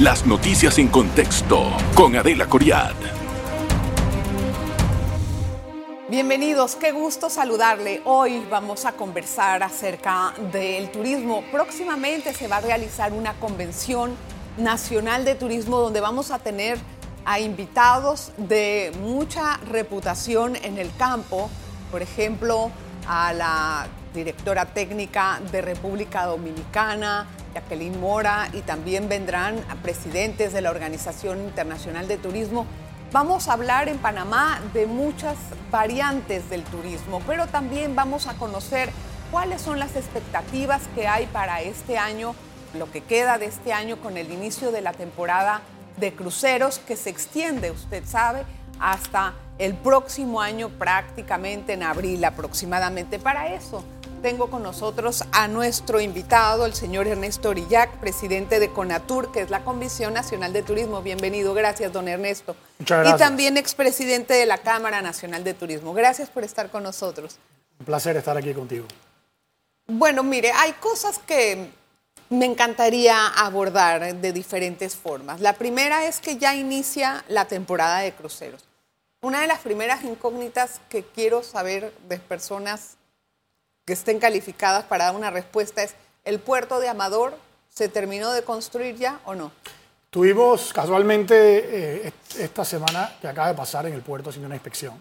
Las noticias en contexto con Adela Coriad. Bienvenidos, qué gusto saludarle. Hoy vamos a conversar acerca del turismo. Próximamente se va a realizar una convención nacional de turismo donde vamos a tener a invitados de mucha reputación en el campo, por ejemplo, a la directora técnica de República Dominicana, Jacqueline Mora, y también vendrán presidentes de la Organización Internacional de Turismo Vamos a hablar en Panamá de muchas variantes del turismo, pero también vamos a conocer cuáles son las expectativas que hay para este año, lo que queda de este año con el inicio de la temporada de cruceros que se extiende, usted sabe, hasta el próximo año prácticamente en abril aproximadamente. Para eso tengo con nosotros a nuestro invitado, el señor Ernesto Orillac, presidente de CONATUR, que es la Comisión Nacional de Turismo. Bienvenido, gracias, don Ernesto. Muchas gracias. Y también expresidente de la Cámara Nacional de Turismo. Gracias por estar con nosotros. Un placer estar aquí contigo. Bueno, mire, hay cosas que me encantaría abordar de diferentes formas. La primera es que ya inicia la temporada de cruceros. Una de las primeras incógnitas que quiero saber de personas que estén calificadas para dar una respuesta es, ¿el puerto de Amador se terminó de construir ya o no? Tuvimos casualmente eh, esta semana que acaba de pasar en el puerto haciendo una inspección.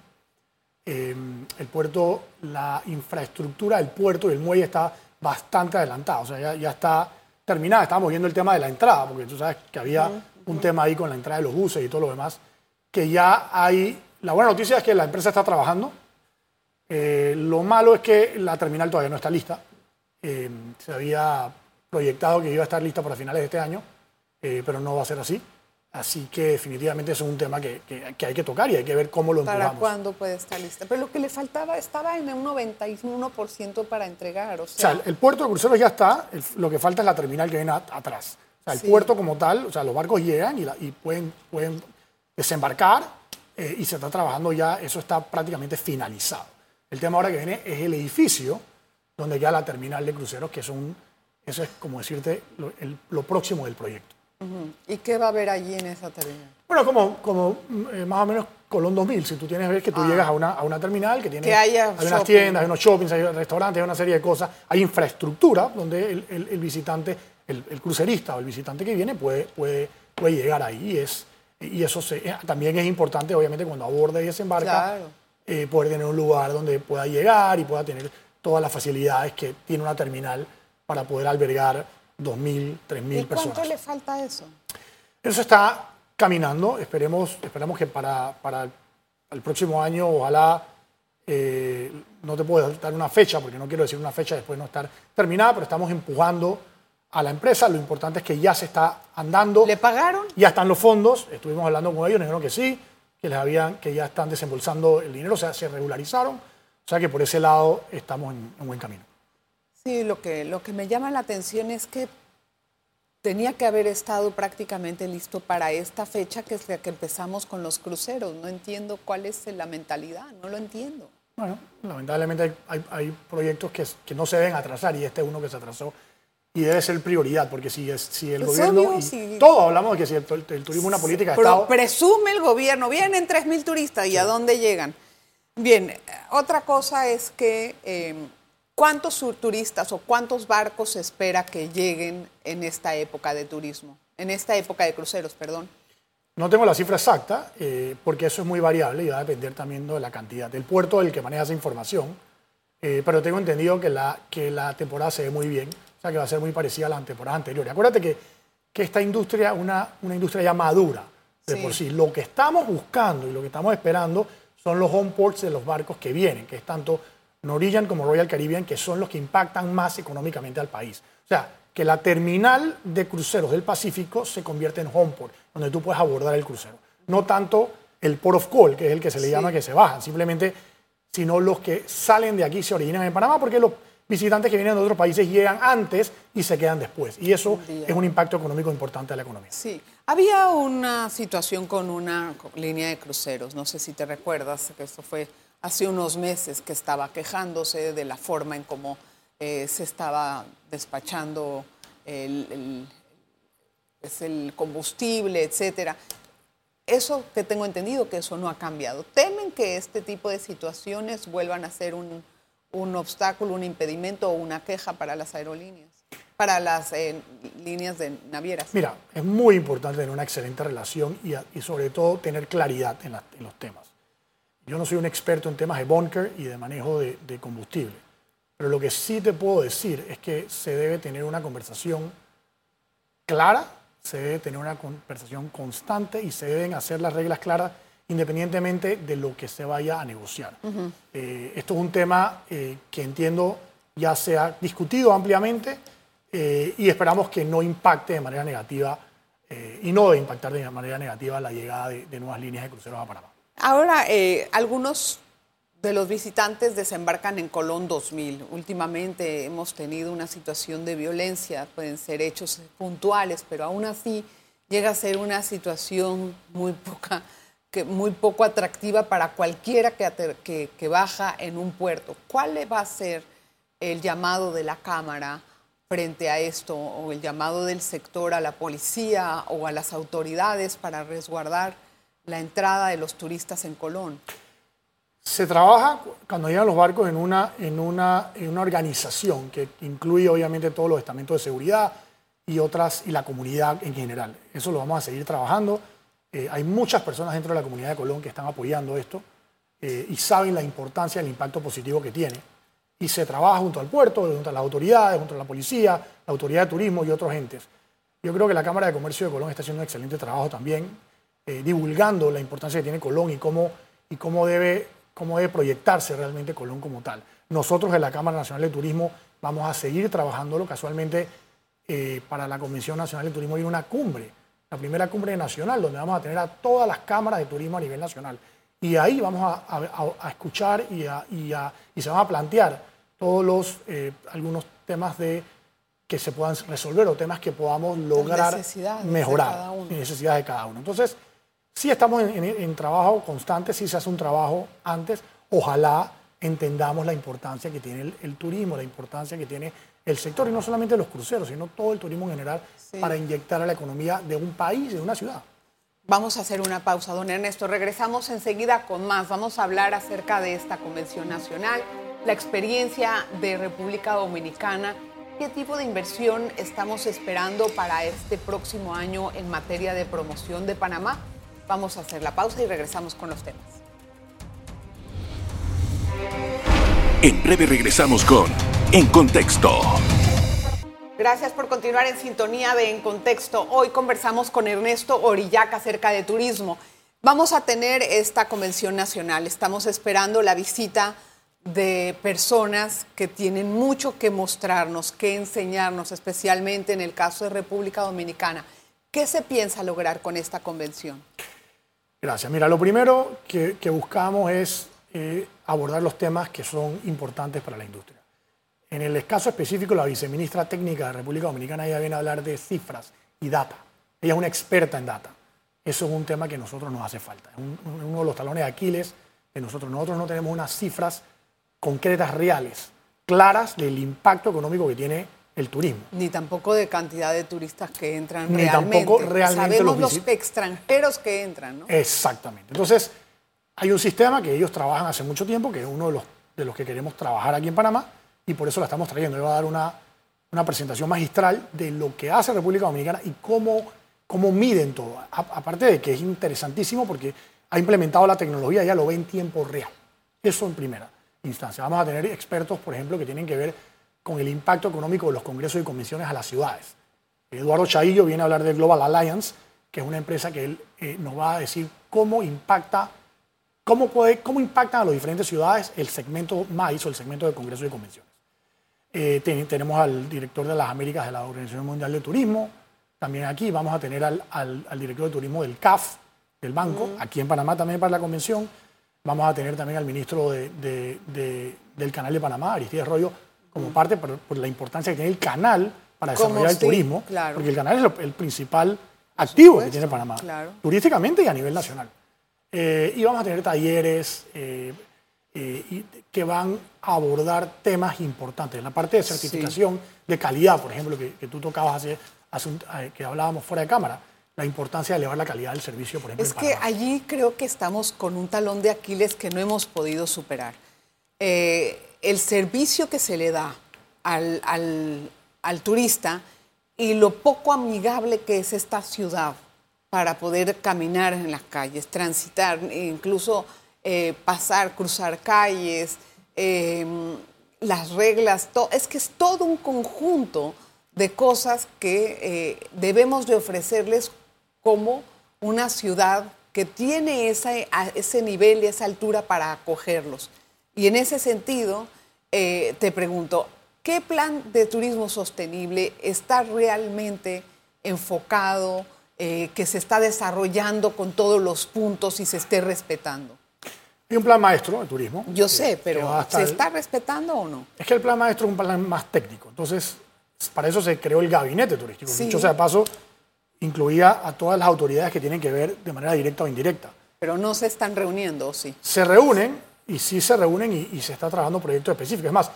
Eh, el puerto, la infraestructura del puerto y el muelle está bastante adelantada, o sea, ya, ya está terminada. Estábamos viendo el tema de la entrada, porque tú sabes que había un tema ahí con la entrada de los buses y todo lo demás, que ya hay... La buena noticia es que la empresa está trabajando, eh, lo malo es que la terminal todavía no está lista. Eh, se había proyectado que iba a estar lista para finales de este año, eh, pero no va a ser así. Así que definitivamente es un tema que, que, hay que tocar y hay que ver cómo lo empujamos. ¿Para cuándo puede estar lista? Pero lo que le faltaba estaba en un 91% para entregar. O sea, o sea el puerto de cruceros ya está, lo que falta es la terminal que viene atrás. O sea, el puerto como tal, o sea, los barcos llegan y, y pueden, pueden desembarcar y se está trabajando ya, eso está prácticamente finalizado. El tema ahora que viene es el edificio donde ya la terminal de cruceros, que es un, eso es como decirte lo, próximo del proyecto. ¿Y qué va a haber allí en esa terminal? Bueno, como, como eh, más o menos Colón 2000, si tú tienes ves que tú ah. llegas a una, a una, terminal que tiene que haya hay unas tiendas, hay unos shoppings, hay restaurantes, hay una serie de cosas, hay infraestructura donde el, el, visitante, el, crucerista o el visitante que viene puede, puede, puede llegar ahí. Y, es, y eso eh, también es importante, obviamente, cuando aborda y desembarca, claro eh, poder tener un lugar donde pueda llegar y pueda tener todas las facilidades que tiene una terminal para poder albergar 2.000, 3.000 personas. ¿Cuánto le falta eso? Eso está caminando. Esperemos, esperamos que para, para el próximo año, ojalá, eh, no te puedo dar una fecha, porque no quiero decir una fecha después de no estar terminada, pero estamos empujando a la empresa. Lo importante es que ya se está andando. ¿Le pagaron? Ya están los fondos. Estuvimos hablando con ellos, nos dijeron que sí que, les habían, que ya están desembolsando el dinero, o sea, se regularizaron. O sea que por ese lado estamos en, un buen camino. Sí, lo que, lo que me llama la atención es que tenía que haber estado prácticamente listo para esta fecha, que es la que empezamos con los cruceros. No entiendo cuál es la mentalidad, no lo entiendo. Bueno, lamentablemente hay, hay proyectos que, que, no se deben atrasar y este es uno que se atrasó y debe ser prioridad, porque si, es, si el gobierno... Todos hablamos de que si el, turismo es una política de Pero Estado... presume el gobierno, vienen 3.000 turistas, ¿y a dónde llegan? Bien, otra cosa es que eh, ¿cuántos turistas o cuántos barcos se espera que lleguen en esta época de turismo? En esta época de cruceros, perdón. No tengo la cifra exacta, eh, porque eso es muy variable y va a depender también de la cantidad. del puerto del que maneja esa información, eh, pero tengo entendido que la, que la temporada se ve muy bien o sea que va a ser muy parecida a la temporada anterior. Y acuérdate que, que esta industria es una, una industria ya madura de por sí. Lo que estamos buscando y lo que estamos esperando son los home ports de los barcos que vienen, que es tanto Norwegian como Royal Caribbean, que son los que impactan más económicamente al país. O sea, que la terminal de cruceros del Pacífico se convierte en home port, donde tú puedes abordar el crucero. No tanto el port of call, que es el que se le llama que se bajan, simplemente, sino los que salen de aquí se originan en Panamá, porque los visitantes que vienen de otros países llegan antes y se quedan después. Y eso es un impacto económico importante a la economía. Sí. Había una situación con una línea de cruceros, no sé si te recuerdas, que esto fue hace unos meses que estaba quejándose de la forma en cómo eh, se estaba despachando el, es el combustible, etcétera. Eso que tengo entendido que eso no ha cambiado. ¿Temen que este tipo de situaciones vuelvan a ser un, un obstáculo, un impedimento o una queja para las aerolíneas, para las eh, líneas de navieras? Mira, es muy importante tener una excelente relación y, y sobre todo tener claridad en, los temas. Yo no soy un experto en temas de bunker y de manejo de combustible, pero lo que sí te puedo decir es que se debe tener una conversación clara, se debe tener una conversación constante y se deben hacer las reglas claras independientemente de lo que se vaya a negociar. Eh, esto es un tema eh, que entiendo ya se ha discutido ampliamente eh, y esperamos que no impacte de manera negativa y no debe impactar de manera negativa la llegada de, de nuevas líneas de cruceros a Panamá. Ahora, algunos de los visitantes desembarcan en Colón 2000. Últimamente hemos tenido una situación de violencia, pueden ser hechos puntuales, pero aún así llega a ser una situación muy poca que muy poco atractiva para cualquiera que, que, baja en un puerto. ¿Cuál va a ser el llamado de la Cámara frente a esto o el llamado del sector a la policía o a las autoridades para resguardar la entrada de los turistas en Colón? Se trabaja cuando llegan los barcos en una, en una, en una organización que incluye obviamente todos los estamentos de seguridad y otras y la comunidad en general. Eso lo vamos a seguir trabajando. Eh, hay muchas personas dentro de la comunidad de Colón que están apoyando esto eh, y saben la importancia del impacto positivo que tiene. Y se trabaja junto al puerto, junto a las autoridades, junto a la policía, la autoridad de turismo y otros entes. Yo creo que la Cámara de Comercio de Colón está haciendo un excelente trabajo también, eh, divulgando la importancia que tiene Colón y cómo, y cómo, debe, cómo debe proyectarse realmente Colón como tal. Nosotros en la Cámara Nacional de Turismo vamos a seguir trabajándolo. Casualmente, para la Convención Nacional de Turismo hay una cumbre la primera cumbre nacional, donde vamos a tener a todas las cámaras de turismo a nivel nacional. Y ahí vamos a, escuchar y, y, se van a plantear todos los, eh, algunos temas de, que se puedan resolver o temas que podamos lograr mejorar. Necesidades de cada uno. Entonces, sí estamos en, en, trabajo constante, sí se hace un trabajo antes. Ojalá entendamos la importancia que tiene el turismo, la importancia que tiene el sector, y no solamente los cruceros, sino todo el turismo en general, para inyectar a la economía de un país, de una ciudad. Vamos a hacer una pausa, don Ernesto. Regresamos enseguida con más. Vamos a hablar acerca de esta convención nacional, la experiencia de República Dominicana, qué tipo de inversión estamos esperando para este próximo año en materia de promoción de Panamá. Vamos a hacer la pausa y regresamos con los temas. En breve regresamos con En Contexto. Gracias por continuar en sintonía de En Contexto. Hoy conversamos con Ernesto Orillac acerca de turismo. Vamos a tener esta convención nacional. Estamos esperando la visita de personas que tienen mucho que mostrarnos, que enseñarnos, especialmente en el caso de República Dominicana. ¿Qué se piensa lograr con esta convención? Gracias. Mira, lo primero que, buscamos es eh, abordar los temas que son importantes para la industria. En el caso específico, la viceministra técnica de República Dominicana, ella viene a hablar de cifras y data. Ella es una experta en data. Eso es un tema que a nosotros nos hace falta. Es uno de los talones de Aquiles de nosotros. Nosotros no tenemos unas cifras concretas, reales, claras del impacto económico que tiene el turismo. Ni tampoco de cantidad de turistas que entran Ni realmente. tampoco realmente Sabemos los, extranjeros que entran, ¿no? Exactamente. Entonces, hay un sistema que ellos trabajan hace mucho tiempo, que es uno de los, de los que queremos trabajar aquí en Panamá, y por eso la estamos trayendo. Le va a dar una, una presentación magistral de lo que hace República Dominicana y cómo, cómo miden todo. aparte de que es interesantísimo porque ha implementado la tecnología, ya lo ve en tiempo real. Eso en primera instancia. Vamos a tener expertos, por ejemplo, que tienen que ver con el impacto económico de los congresos y comisiones a las ciudades. Eduardo Chaillo viene a hablar del Global Alliance, que es una empresa que él eh, nos va a decir cómo impacta, cómo, puede, cómo impactan a las diferentes ciudades el segmento MAIS o el segmento de congresos y convenciones. Eh, tenemos al director de las Américas de la Organización Mundial de Turismo. También aquí vamos a tener al, al, director de turismo del CAF, del banco, aquí en Panamá también para la convención. Vamos a tener también al ministro de, de, del Canal de Panamá, Aristides Arroyo, como parte por, la importancia que tiene el canal para desarrollar el turismo, porque el canal es el, principal activo que tiene Panamá, turísticamente y a nivel nacional. Eh, y vamos a tener talleres, eh, eh, y que van a abordar temas importantes. En la parte de certificación de calidad, por ejemplo, que, tú tocabas hace, que hablábamos fuera de cámara, la importancia de elevar la calidad del servicio, por ejemplo. Es que allí creo que estamos con un talón de Aquiles que no hemos podido superar. Eh, el servicio que se le da al, al, turista y lo poco amigable que es esta ciudad para poder caminar en las calles, transitar, incluso eh, pasar, cruzar calles, em, las reglas, es que es todo un conjunto de cosas que eh, debemos de ofrecerles como una ciudad que tiene ese nivel y esa altura para acogerlos. Y en ese sentido, eh, te pregunto, ¿qué plan de turismo sostenible está realmente enfocado, que se está desarrollando con todos los puntos y se esté respetando? Hay un plan maestro de turismo. Yo sé, pero ¿se está respetando o no? Es que el plan maestro es un plan más técnico. Entonces, para eso se creó el gabinete turístico. Dicho sea de paso, incluía a todas las autoridades que tienen que ver de manera directa o indirecta. Pero no se están reuniendo, sí? Se reúnen y sí se reúnen y, se está trabajando proyectos específicos. Es más,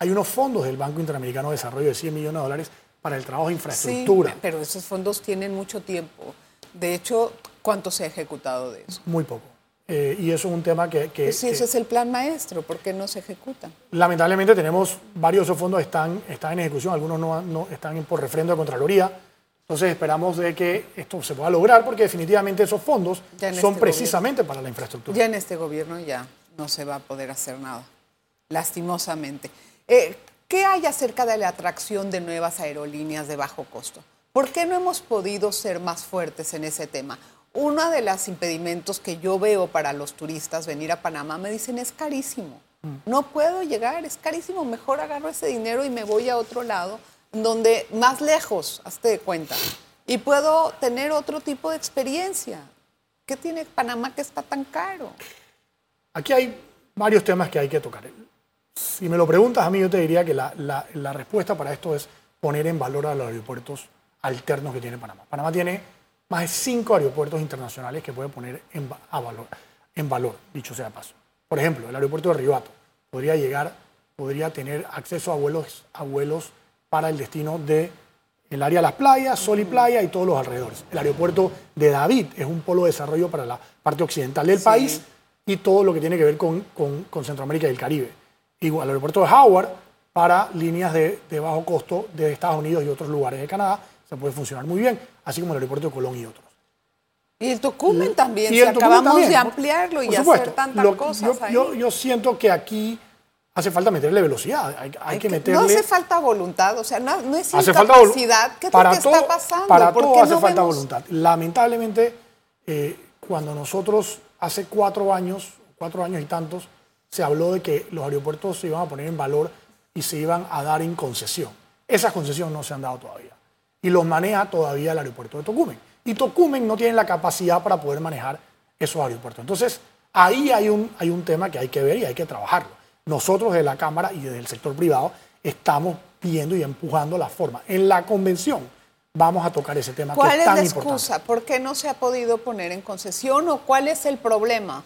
hay unos fondos del Banco Interamericano de Desarrollo de 100 millones de dólares para el trabajo de infraestructura. Sí, pero esos fondos tienen mucho tiempo. De hecho, ¿cuánto se ha ejecutado de eso? Muy poco. Eh, y eso es un tema que... que pues ese es el plan maestro, ¿por qué no se ejecutan? Lamentablemente tenemos varios de esos fondos están, están en ejecución, algunos no, no están por refrendo de Contraloría. Entonces esperamos de que esto se pueda lograr porque definitivamente esos fondos son este precisamente para la infraestructura. Ya en este gobierno ya no se va a poder hacer nada, lastimosamente. Eh, ¿Qué hay acerca de la atracción de nuevas aerolíneas de bajo costo? ¿Por qué no hemos podido ser más fuertes en ese tema? Uno de los impedimentos que yo veo para los turistas venir a Panamá me dicen es carísimo. Mm. No puedo llegar, es carísimo. Mejor agarro ese dinero y me voy a otro lado, donde más lejos, hazte de cuenta. Y puedo tener otro tipo de experiencia. ¿Qué tiene Panamá que está tan caro? Aquí hay varios temas que hay que tocar. Si me lo preguntas a mí, yo te diría que la, respuesta para esto es poner en valor a los aeropuertos alternos que tiene Panamá. Panamá tiene más de cinco aeropuertos internacionales que puede poner en, valor, en valor, dicho sea paso. Por ejemplo, el aeropuerto de Ribato podría llegar, podría tener acceso a vuelos, a vuelos para el destino de el área de las playas, Sol y Playa y todos los alrededores. El aeropuerto de David es un polo de desarrollo para la parte occidental del país y todo lo que tiene que ver con, con, Centroamérica y el Caribe. Igual, el aeropuerto de Howard para líneas de, de, bajo costo de Estados Unidos y otros lugares de Canadá se puede funcionar muy bien, así como el aeropuerto de Colón y otros. Y el Tocumen también, si acabamos de ampliarlo y hacer tantas cosas yo, Yo, siento que aquí hace falta meterle velocidad, hay, que, meterle... No hace falta voluntad, o sea, no, no es hace incapacidad, ¿qué para es lo que está pasando? Para todo hace falta voluntad. Lamentablemente, eh, cuando nosotros hace cuatro años, cuatro años y tantos, se habló de que los aeropuertos se iban a poner en valor y se iban a dar en concesión. Esas concesiones no se han dado todavía. Y los maneja todavía el aeropuerto de Tocumen. Y Tocumen no tiene la capacidad para poder manejar esos aeropuertos. Entonces, ahí hay un, hay un tema que hay que ver y hay que trabajarlo. Nosotros desde la Cámara y desde el sector privado estamos viendo y empujando la forma. En la convención vamos a tocar ese tema. ¿Cuál que es, la excusa? ¿Por qué no se ha podido poner en concesión o cuál es el problema?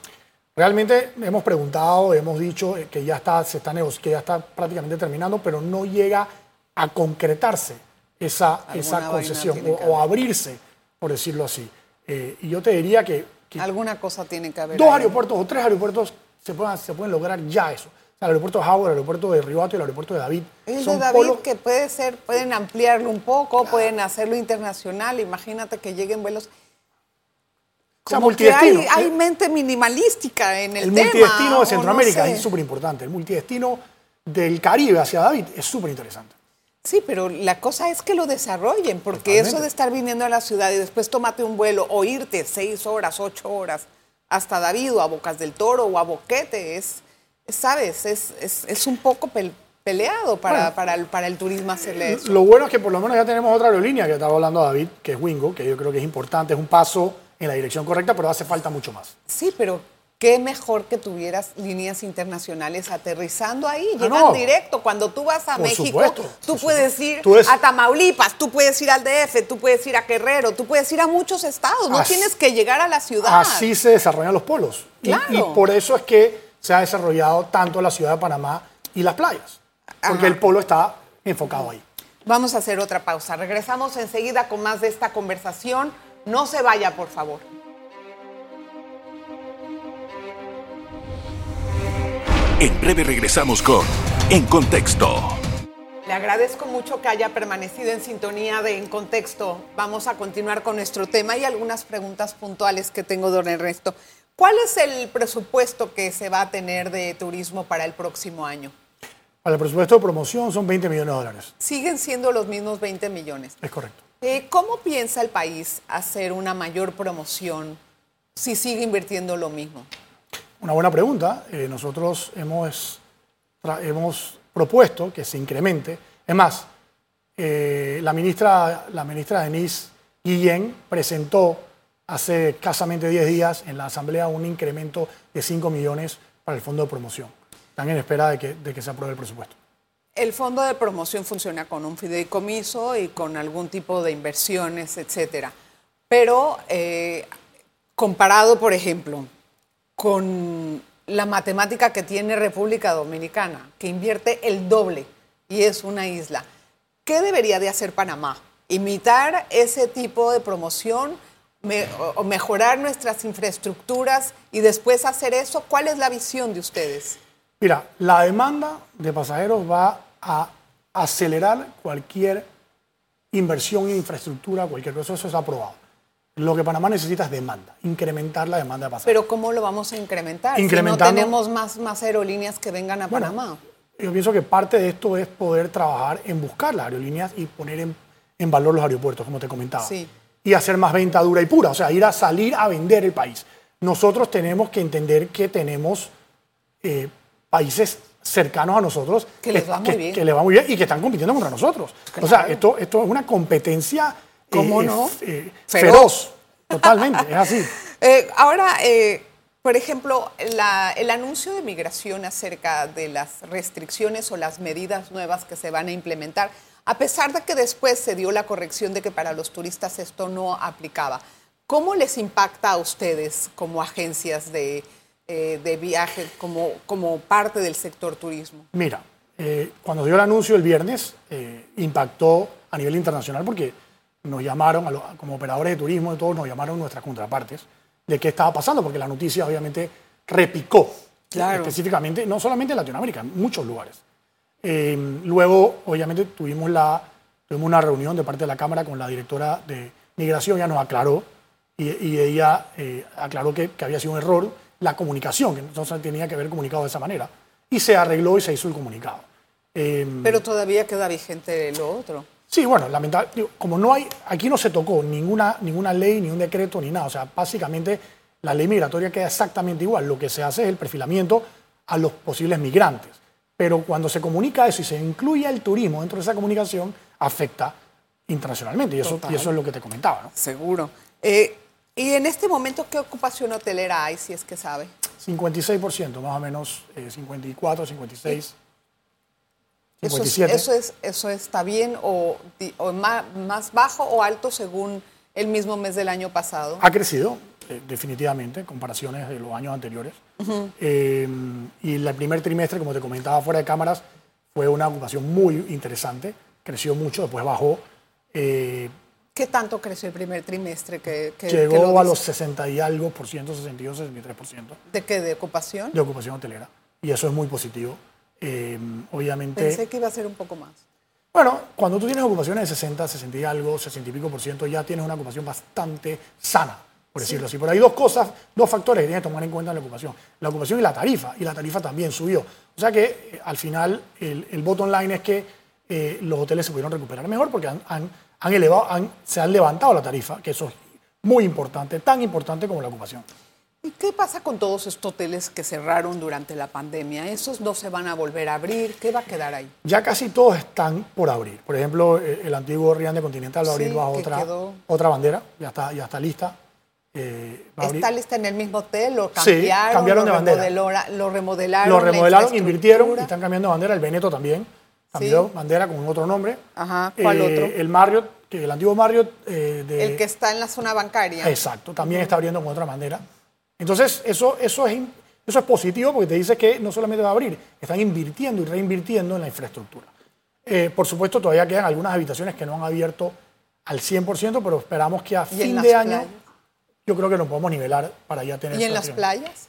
Realmente hemos preguntado, hemos dicho que ya está, se está que ya está prácticamente terminando, pero no llega a concretarse esa, esa concesión o, abrirse, por decirlo así. Eh, y yo te diría que, Alguna cosa tiene que haber. Dos aeropuertos o tres aeropuertos se pueden, se pueden lograr ya eso el aeropuerto de Howard, el aeropuerto de Ribato y el aeropuerto de David. El de David que puede ser, pueden ampliarlo un poco, pueden hacerlo internacional, imagínate que lleguen vuelos. Como que hay, hay, mente minimalística en el, el multidestino de Centroamérica es súper importante. El multidestino del Caribe hacia David es súper interesante. Sí, pero la cosa es que lo desarrollen, porque eso de estar viniendo a la ciudad y después tomate un vuelo o irte seis horas, ocho horas hasta David o a Bocas del Toro o a Boquete es, sabes, es, un poco peleado para, para, el, para el turismo hacerle eso. Lo bueno es que por lo menos ya tenemos otra aerolínea que estaba hablando David, que es Wingo, que yo creo que es importante, es un paso en la dirección correcta, pero hace falta mucho más. Sí, pero qué mejor que tuvieras líneas internacionales aterrizando ahí, ah, llegan directo. Cuando tú vas a México, tú puedes ir a Tamaulipas, tú puedes ir al DF, tú puedes ir a Guerrero, tú puedes ir a muchos estados, no tienes que llegar a la ciudad. Así se desarrollan los polos. y por eso es que se ha desarrollado tanto la ciudad de Panamá y las playas, porque el polo está enfocado ahí. Vamos a hacer otra pausa. Regresamos enseguida con más de esta conversación. No se vaya, por favor. En breve regresamos con En Contexto. Le agradezco mucho que haya permanecido en sintonía de En Contexto. Vamos a continuar con nuestro tema y algunas preguntas puntuales que tengo, don Ernesto. ¿Cuál es el presupuesto que se va a tener de turismo para el próximo año? Para el presupuesto de promoción son 20 millones de dólares. Siguen siendo los mismos 20 millones. Es correcto. Eh, ¿Cómo piensa el país hacer una mayor promoción si sigue invirtiendo lo mismo? Una buena pregunta. Eh, nosotros hemos, hemos propuesto que se incremente. Es más, eh, la, ministra, la ministra Denise Guillén presentó hace escasamente 10 días en la Asamblea un incremento de 5 millones para el fondo de promoción. Están en espera de que, de que se apruebe el presupuesto. El fondo de promoción funciona con un fideicomiso y con algún tipo de inversiones, etcétera. Pero eh, comparado, por ejemplo, con la matemática que tiene República Dominicana, que invierte el doble y es una isla, ¿qué debería de hacer Panamá? ¿Imitar ese tipo de promoción o mejorar nuestras infraestructuras y después hacer eso? ¿Cuál es la visión de ustedes? Mira, la demanda de pasajeros va a acelerar cualquier inversión en infraestructura, cualquier cosa, eso es aprobado. Lo que Panamá necesita es demanda, incrementar la demanda de pasajeros. Pero ¿cómo lo vamos a incrementar si no tenemos más, más aerolíneas que vengan a Panamá? Yo pienso que parte de esto es poder trabajar en buscar las aerolíneas y poner en, valor los aeropuertos, como te comentaba. Sí. Y hacer más venta dura y pura, o sea, ir a salir a vender el país. Nosotros tenemos que entender que tenemos eh, países cercanos a nosotros que les va muy bien. Que les va muy bien y que están compitiendo contra nosotros. O sea, esto, esto es una competencia ¿Cómo eh, no? Eh, feroz. Totalmente, es así. ahora, por ejemplo, el anuncio de migración acerca de las restricciones o las medidas nuevas que se van a implementar, a pesar de que después se dio la corrección de que para los turistas esto no aplicaba, ¿cómo les impacta a ustedes como agencias de, eh, de viaje como, como parte del sector turismo? Mira, eh, cuando dio el anuncio el viernes, eh, impactó a nivel internacional porque nos llamaron, como operadores de turismo y todos, nos llamaron nuestras contrapartes de qué estaba pasando, porque la noticia obviamente repicó, específicamente, no solamente en Latinoamérica, en muchos lugares. luego, obviamente, tuvimos, la, tuvimos una reunión de parte de la Cámara con la directora de Migración, ya nos aclaró, y, ella aclaró que, que había sido un error la comunicación, que entonces tenía que haber comunicado de esa manera. Y se arregló y se hizo el comunicado. Em, Pero todavía queda vigente lo otro. Sí, bueno, lamentablemente, como no hay, aquí no se tocó ninguna, ninguna ley, ni un decreto, ni nada. O sea, básicamente la ley migratoria queda exactamente igual. Lo que se hace es el perfilamiento a los posibles migrantes. Pero cuando se comunica eso y se incluye el turismo dentro de esa comunicación, afecta internacionalmente. Y eso, y eso es lo que te comentaba. ¿no? Seguro. Eh, ¿Y en este momento qué ocupación hotelera hay, si es que sabe? 56%, más o menos, 54, 56. Eso, eso, es, ¿Eso está bien o, más, bajo o alto según el mismo mes del año pasado? Ha crecido, eh, definitivamente, en comparaciones de los años anteriores. Eh, y el primer trimestre, como te comentaba fuera de cámaras, fue una ocupación muy interesante. Creció mucho, después bajó. Eh, ¿Qué tanto creció el primer trimestre? Que, Llegó a los 60 y algo por ciento, 62, 63 por ciento. ¿De qué? ¿De ocupación? De ocupación hotelera. Y eso es muy positivo. Eh, obviamente... Pensé que iba a ser un poco más. Bueno, cuando tú tienes ocupaciones de 60, 60 y algo, 60 y pico por ciento, ya tienes una ocupación bastante sana, por decirlo así. Pero hay dos cosas, dos factores que tienes que tomar en cuenta en la ocupación. La ocupación y la tarifa. Y la tarifa también subió. O sea que eh, al final el, el bottom line es que eh, los hoteles se pudieron recuperar mejor porque han han elevado, se han levantado la tarifa, que eso es muy importante, tan importante como la ocupación. ¿Y qué pasa con todos estos hoteles que cerraron durante la pandemia? ¿Esos no se van a volver a abrir? ¿Qué va a quedar ahí? Ya casi todos están por abrir. Por ejemplo, eh, el antiguo Rian Continental va a abrir bajo otra, otra bandera, ya está, ya está lista. Eh, ¿Está lista en el mismo hotel? ¿Lo cambiaron? Sí, cambiaron de bandera. Lo remodelaron. Lo remodelaron, invirtieron y están cambiando de bandera. El Veneto también cambió bandera con otro nombre. Ajá, ¿cuál eh, otro? El Marriott, el antiguo Marriott. Eh, el que está en la zona bancaria. Exacto, también está abriendo con otra bandera. Entonces, eso, eso, es, eso es positivo porque te dice que no solamente va a abrir, están invirtiendo y reinvirtiendo en la infraestructura. Eh, por supuesto, todavía quedan algunas habitaciones que no han abierto al 100%, pero esperamos que a ¿Y en fin de año playas? yo creo que nos podemos nivelar para ya tener... ¿Y en las playas?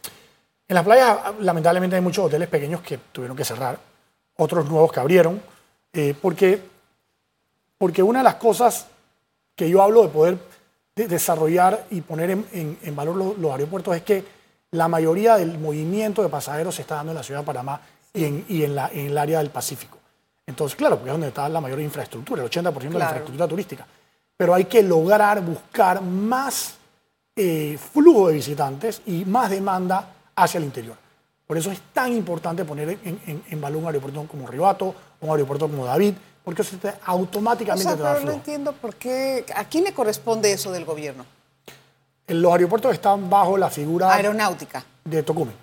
En las playas, lamentablemente, hay muchos hoteles pequeños que tuvieron que cerrar, otros nuevos que abrieron, eh, porque, porque una de las cosas que yo hablo de poder de- desarrollar y poner en, en- en valor lo- los, aeropuertos es que la mayoría del movimiento de pasajeros se está dando en la ciudad de Panamá y en, y en, la- en el área del Pacífico. Entonces, claro, porque es donde está la mayor infraestructura, el 80% de la infraestructura turística. Pero hay que lograr buscar más eh, flujo de visitantes y más demanda hacia el interior. Por eso es tan importante poner en, en- en valor un aeropuerto como Ribato, un aeropuerto como David, porque eso te- O automáticamente sea, te da pero no flujo. entiendo por qué. ¿A quién le corresponde eso del gobierno? Los aeropuertos están bajo la figura Aeronáutica. de Tocumen.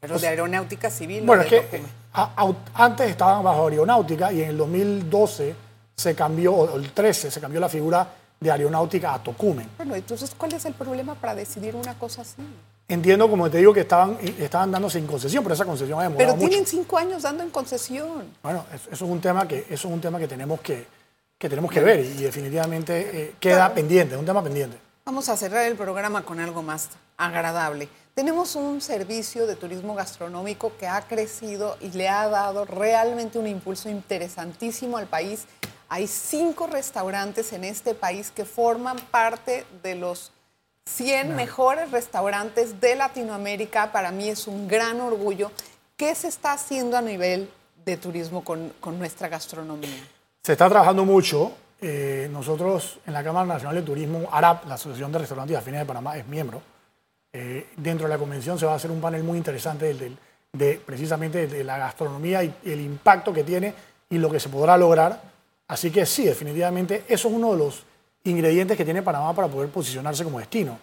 Pero de aeronáutica civil. no Bueno, es que a- antes estaban bajo aeronáutica y en el 2012 se cambió, o el 13 se cambió la figura de aeronáutica a Tocumen. Bueno, entonces, ¿cuál es el problema para decidir una cosa así? Entiendo, como te digo, que estaban, estaban dándose en concesión, pero esa concesión ha demorado Pero mucho. tienen cinco años dando en concesión. Bueno, eso, eso es un tema que, eso es un tema que tenemos que, que tenemos que ver y definitivamente eh, queda pendiente, es un tema pendiente. Vamos a cerrar el programa con algo más agradable. Tenemos un servicio de turismo gastronómico que ha crecido y le ha dado realmente un impulso interesantísimo al país. Hay cinco restaurantes en este país que forman parte de los 100 mejores restaurantes de Latinoamérica. Para mí es un gran orgullo. ¿Qué se está haciendo a nivel de turismo con, con nuestra gastronomía? Se está trabajando mucho. eh, nosotros en la Cámara Nacional de Turismo, ARAP, la Asociación de Restaurantes y Afines de Panamá, es miembro. Eh, dentro de la convención se va a hacer un panel muy interesante del- del- de, precisamente de la gastronomía y el impacto que tiene y lo que se podrá lograr. Así que sí, definitivamente eso es uno de los ingredientes que tiene Panamá para poder posicionarse como destino.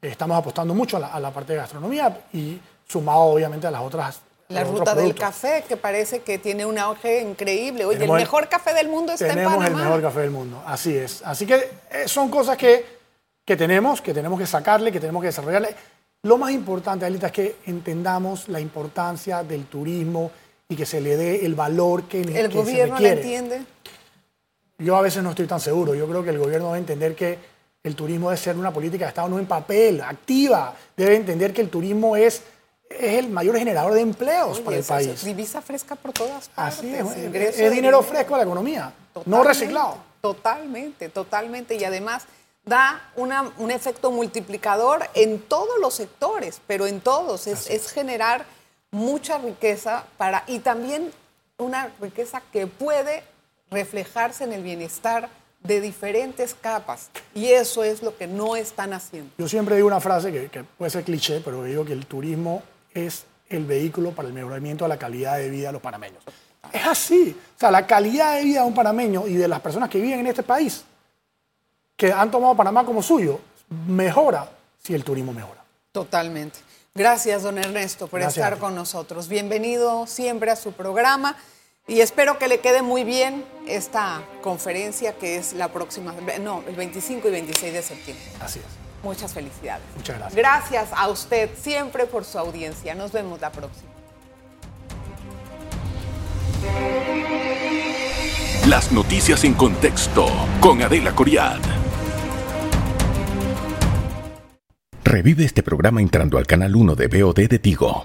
Estamos apostando mucho a la, a la parte de gastronomía y sumado obviamente a las otras. La ruta del café, que parece que tiene un auge increíble. Oye, Tenemos el el- mejor café del mundo está en Tenemos Panamá. el mejor café del mundo, así es. Así que eh, son cosas que, que tenemos, que tenemos que sacarle, que tenemos que desarrollarle. Lo más importante, Alita, es que entendamos la importancia del turismo y que se le dé el valor que, ¿El que se gobierno la requiere. entiende? Yo a veces no estoy tan seguro. Yo creo que el gobierno debe entender que el turismo debe ser una política de Estado, no en papel, activa. Debe entender que el turismo es, es el mayor generador de empleos para el país. eso, divisa fresca por todas partes. Así es, es, es dinero fresco a la economía, no reciclado. Totalmente, totalmente. Y además da una- un efecto multiplicador en todos los sectores, pero en todos. Es, es generar mucha riqueza para y también una riqueza que puede reflejarse en el bienestar de diferentes capas. Y eso es lo que no están haciendo. Yo siempre digo una frase que, que puede ser cliché, pero digo que el turismo es el vehículo para el mejoramiento de la calidad de vida de los panameños. Es así. O sea, la calidad de vida de un panameño y de las personas que viven en este país, que han tomado Panamá como suyo, mejora si el turismo mejora. Totalmente. Gracias, don Ernesto, por Gracias estar con nosotros. Bienvenido siempre a su programa y espero que le quede muy bien esta conferencia que es la próxima, no, el 25 y 26 de septiembre. Así es. Muchas felicidades. Muchas gracias. Gracias a usted siempre por su audiencia. Nos vemos la próxima. Las noticias en contexto con Adela Coriad. Revive este programa entrando al canal 1 de BOD de Tigo.